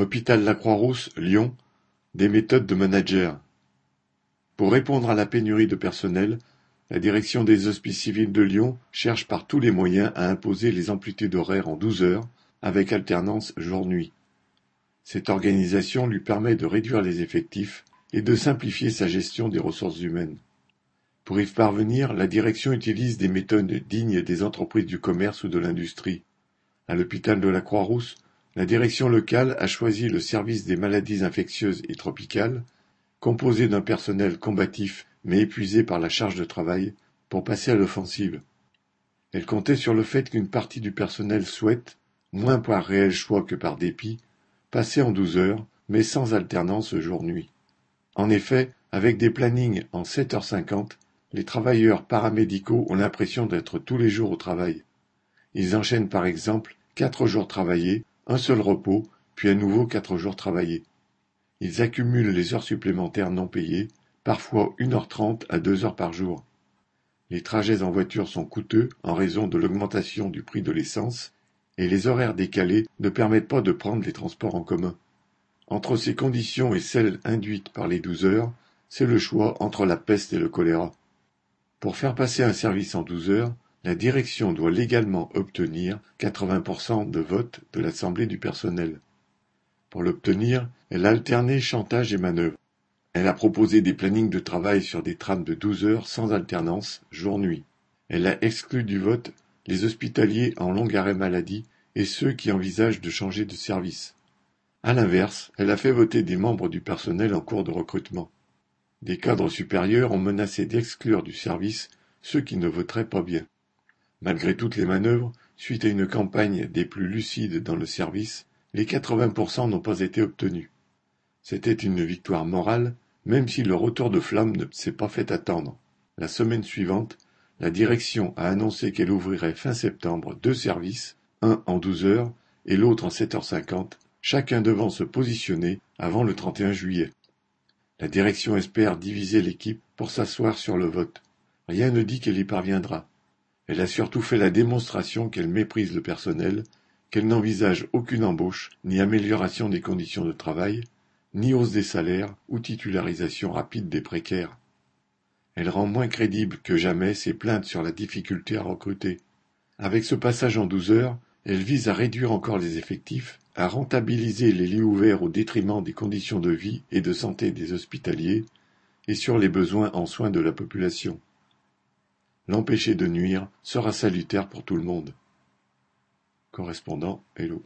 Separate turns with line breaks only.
Hôpital La Croix-Rousse, Lyon, des méthodes de manager. Pour répondre à la pénurie de personnel, la direction des Hospices civils de Lyon cherche par tous les moyens à imposer les amplitudes horaires en douze heures, avec alternance jour-nuit. Cette organisation lui permet de réduire les effectifs et de simplifier sa gestion des ressources humaines. Pour y parvenir, la direction utilise des méthodes dignes des entreprises du commerce ou de l'industrie. À l'hôpital de la Croix-Rousse, la direction locale a choisi le service des maladies infectieuses et tropicales, composé d'un personnel combatif mais épuisé par la charge de travail, pour passer à l'offensive. Elle comptait sur le fait qu'une partie du personnel souhaite, moins par réel choix que par dépit, passer en douze heures, mais sans alternance jour-nuit. En effet, avec des plannings en sept heures cinquante, les travailleurs paramédicaux ont l'impression d'être tous les jours au travail. Ils enchaînent par exemple quatre jours travaillés, un seul repos, puis à nouveau quatre jours travaillés. Ils accumulent les heures supplémentaires non payées, parfois une heure trente à deux heures par jour. Les trajets en voiture sont coûteux en raison de l'augmentation du prix de l'essence, et les horaires décalés ne permettent pas de prendre les transports en commun. Entre ces conditions et celles induites par les douze heures, c'est le choix entre la peste et le choléra. Pour faire passer un service en douze heures, la direction doit légalement obtenir 80% de vote de l'Assemblée du personnel. Pour l'obtenir, elle a alterné chantage et manœuvre. Elle a proposé des plannings de travail sur des trames de douze heures sans alternance, jour-nuit. Elle a exclu du vote les hospitaliers en long arrêt maladie et ceux qui envisagent de changer de service. À l'inverse, elle a fait voter des membres du personnel en cours de recrutement. Des cadres supérieurs ont menacé d'exclure du service ceux qui ne voteraient pas bien. Malgré toutes les manœuvres, suite à une campagne des plus lucides dans le service, les 80% n'ont pas été obtenus. C'était une victoire morale, même si le retour de flamme ne s'est pas fait attendre. La semaine suivante, la direction a annoncé qu'elle ouvrirait fin septembre deux services, un en douze heures et l'autre en sept heures cinquante, chacun devant se positionner avant le 31 juillet. La direction espère diviser l'équipe pour s'asseoir sur le vote. Rien ne dit qu'elle y parviendra. Elle a surtout fait la démonstration qu'elle méprise le personnel, qu'elle n'envisage aucune embauche, ni amélioration des conditions de travail, ni hausse des salaires ou titularisation rapide des précaires. Elle rend moins crédible que jamais ses plaintes sur la difficulté à recruter. Avec ce passage en douze heures, elle vise à réduire encore les effectifs, à rentabiliser les lits ouverts au détriment des conditions de vie et de santé des hospitaliers et sur les besoins en soins de la population. L'empêcher de nuire sera salutaire pour tout le monde. Correspondant Hello.